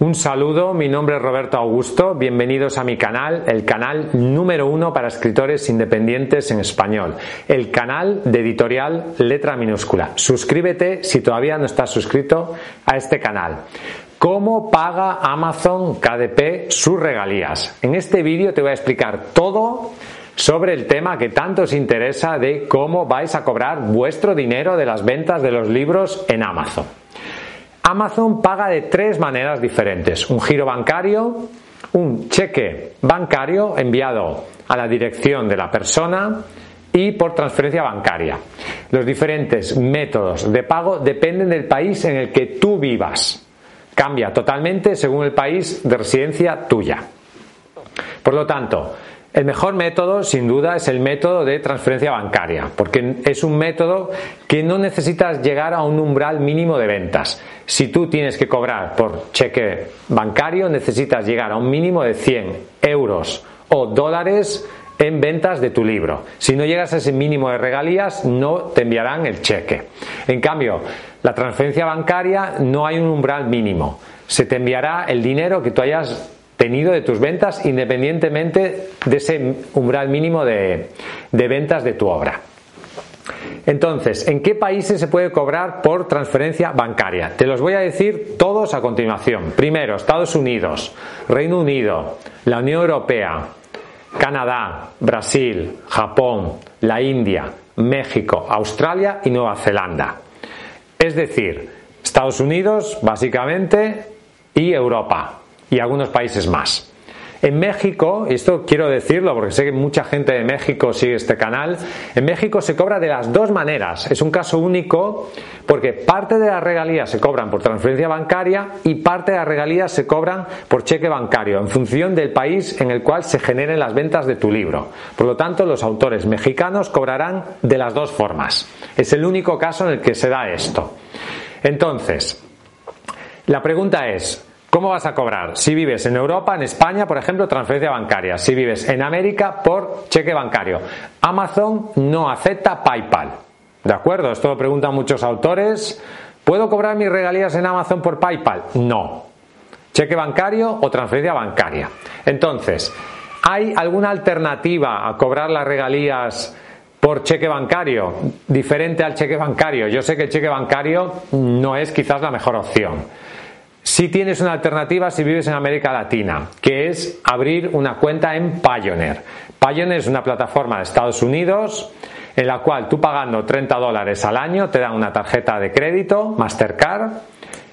Un saludo, mi nombre es Roberto Augusto, bienvenidos a mi canal, el canal número uno para escritores independientes en español, el canal de editorial letra minúscula. Suscríbete si todavía no estás suscrito a este canal. ¿Cómo paga Amazon KDP sus regalías? En este vídeo te voy a explicar todo sobre el tema que tanto os interesa de cómo vais a cobrar vuestro dinero de las ventas de los libros en Amazon. Amazon paga de tres maneras diferentes. Un giro bancario, un cheque bancario enviado a la dirección de la persona y por transferencia bancaria. Los diferentes métodos de pago dependen del país en el que tú vivas. Cambia totalmente según el país de residencia tuya. Por lo tanto, el mejor método, sin duda, es el método de transferencia bancaria, porque es un método que no necesitas llegar a un umbral mínimo de ventas. Si tú tienes que cobrar por cheque bancario, necesitas llegar a un mínimo de 100 euros o dólares en ventas de tu libro. Si no llegas a ese mínimo de regalías, no te enviarán el cheque. En cambio, la transferencia bancaria no hay un umbral mínimo. Se te enviará el dinero que tú hayas de tus ventas independientemente de ese umbral mínimo de, de ventas de tu obra. Entonces, ¿en qué países se puede cobrar por transferencia bancaria? Te los voy a decir todos a continuación. Primero, Estados Unidos, Reino Unido, la Unión Europea, Canadá, Brasil, Japón, la India, México, Australia y Nueva Zelanda. Es decir, Estados Unidos, básicamente, y Europa y algunos países más. En México, y esto quiero decirlo porque sé que mucha gente de México sigue este canal, en México se cobra de las dos maneras. Es un caso único porque parte de las regalías se cobran por transferencia bancaria y parte de las regalías se cobran por cheque bancario en función del país en el cual se generen las ventas de tu libro. Por lo tanto, los autores mexicanos cobrarán de las dos formas. Es el único caso en el que se da esto. Entonces, la pregunta es, ¿Cómo vas a cobrar? Si vives en Europa, en España, por ejemplo, transferencia bancaria. Si vives en América, por cheque bancario. Amazon no acepta PayPal. ¿De acuerdo? Esto lo preguntan muchos autores. ¿Puedo cobrar mis regalías en Amazon por PayPal? No. Cheque bancario o transferencia bancaria. Entonces, ¿hay alguna alternativa a cobrar las regalías por cheque bancario diferente al cheque bancario? Yo sé que el cheque bancario no es quizás la mejor opción. Si tienes una alternativa si vives en América Latina, que es abrir una cuenta en Payoneer. Payoneer es una plataforma de Estados Unidos en la cual tú pagando 30 dólares al año te dan una tarjeta de crédito, Mastercard,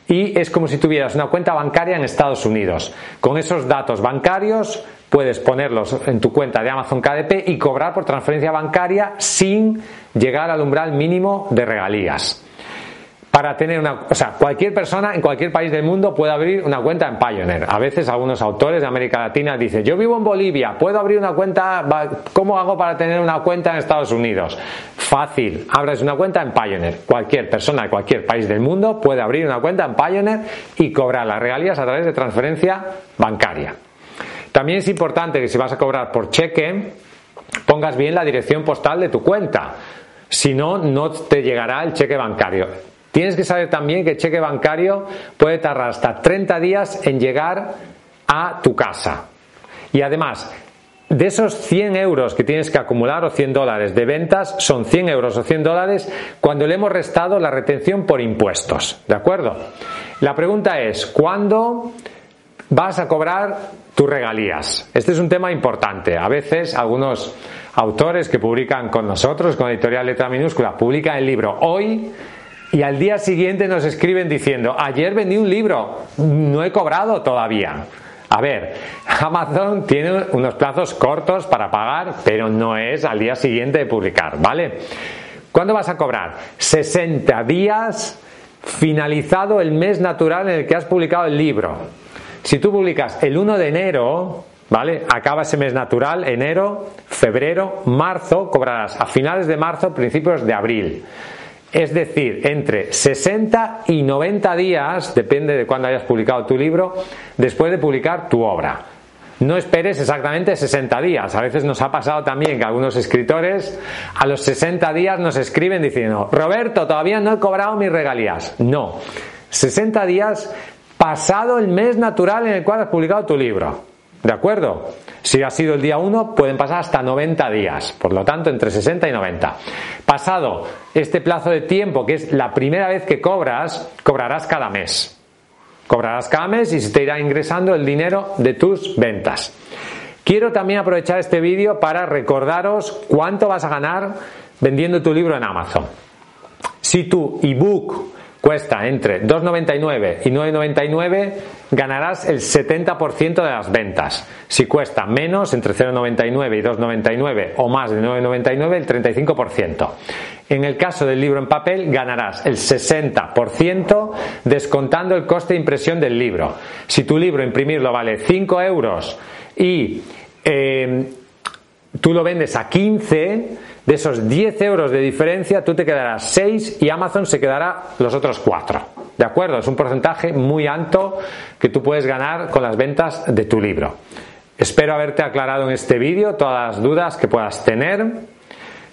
y es como si tuvieras una cuenta bancaria en Estados Unidos. Con esos datos bancarios puedes ponerlos en tu cuenta de Amazon KDP y cobrar por transferencia bancaria sin llegar al umbral mínimo de regalías para tener una, o sea, cualquier persona en cualquier país del mundo puede abrir una cuenta en Pioneer. A veces algunos autores de América Latina dicen, yo vivo en Bolivia, ¿puedo abrir una cuenta? ¿Cómo hago para tener una cuenta en Estados Unidos? Fácil, abres una cuenta en Pioneer. Cualquier persona de cualquier país del mundo puede abrir una cuenta en Pioneer y cobrar las regalías a través de transferencia bancaria. También es importante que si vas a cobrar por cheque, pongas bien la dirección postal de tu cuenta. Si no, no te llegará el cheque bancario. Tienes que saber también que el cheque bancario puede tardar hasta 30 días en llegar a tu casa. Y además, de esos 100 euros que tienes que acumular o 100 dólares de ventas, son 100 euros o 100 dólares cuando le hemos restado la retención por impuestos. ¿De acuerdo? La pregunta es, ¿cuándo vas a cobrar tus regalías? Este es un tema importante. A veces algunos autores que publican con nosotros, con editorial letra minúscula, publican el libro hoy y al día siguiente nos escriben diciendo, ayer vendí un libro, no he cobrado todavía. A ver, Amazon tiene unos plazos cortos para pagar, pero no es al día siguiente de publicar, ¿vale? ¿Cuándo vas a cobrar? 60 días finalizado el mes natural en el que has publicado el libro. Si tú publicas el 1 de enero, ¿vale? Acaba ese mes natural, enero, febrero, marzo, cobrarás a finales de marzo, principios de abril. Es decir, entre 60 y 90 días, depende de cuándo hayas publicado tu libro, después de publicar tu obra. No esperes exactamente 60 días. A veces nos ha pasado también que algunos escritores a los 60 días nos escriben diciendo, Roberto, todavía no he cobrado mis regalías. No, 60 días pasado el mes natural en el cual has publicado tu libro. ¿De acuerdo? Si ha sido el día 1, pueden pasar hasta 90 días. Por lo tanto, entre 60 y 90. Pasado este plazo de tiempo, que es la primera vez que cobras, cobrarás cada mes. Cobrarás cada mes y se te irá ingresando el dinero de tus ventas. Quiero también aprovechar este vídeo para recordaros cuánto vas a ganar vendiendo tu libro en Amazon. Si tu ebook cuesta entre 2,99 y 9,99, ganarás el 70% de las ventas. Si cuesta menos, entre 0,99 y 2,99 o más de 9,99, el 35%. En el caso del libro en papel, ganarás el 60% descontando el coste de impresión del libro. Si tu libro imprimirlo vale 5 euros y eh, tú lo vendes a 15, de esos 10 euros de diferencia, tú te quedarás 6 y Amazon se quedará los otros 4. ¿De acuerdo? Es un porcentaje muy alto que tú puedes ganar con las ventas de tu libro. Espero haberte aclarado en este vídeo todas las dudas que puedas tener.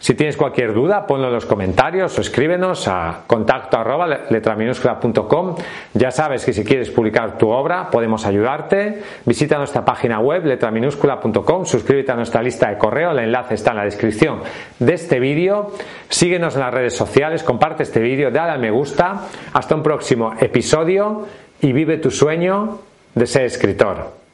Si tienes cualquier duda, ponlo en los comentarios o escríbenos a contacto arroba letraminúscula.com. Ya sabes que si quieres publicar tu obra, podemos ayudarte. Visita nuestra página web letraminúscula.com, suscríbete a nuestra lista de correo, el enlace está en la descripción de este vídeo. Síguenos en las redes sociales, comparte este vídeo, dale al me gusta. Hasta un próximo episodio y vive tu sueño de ser escritor.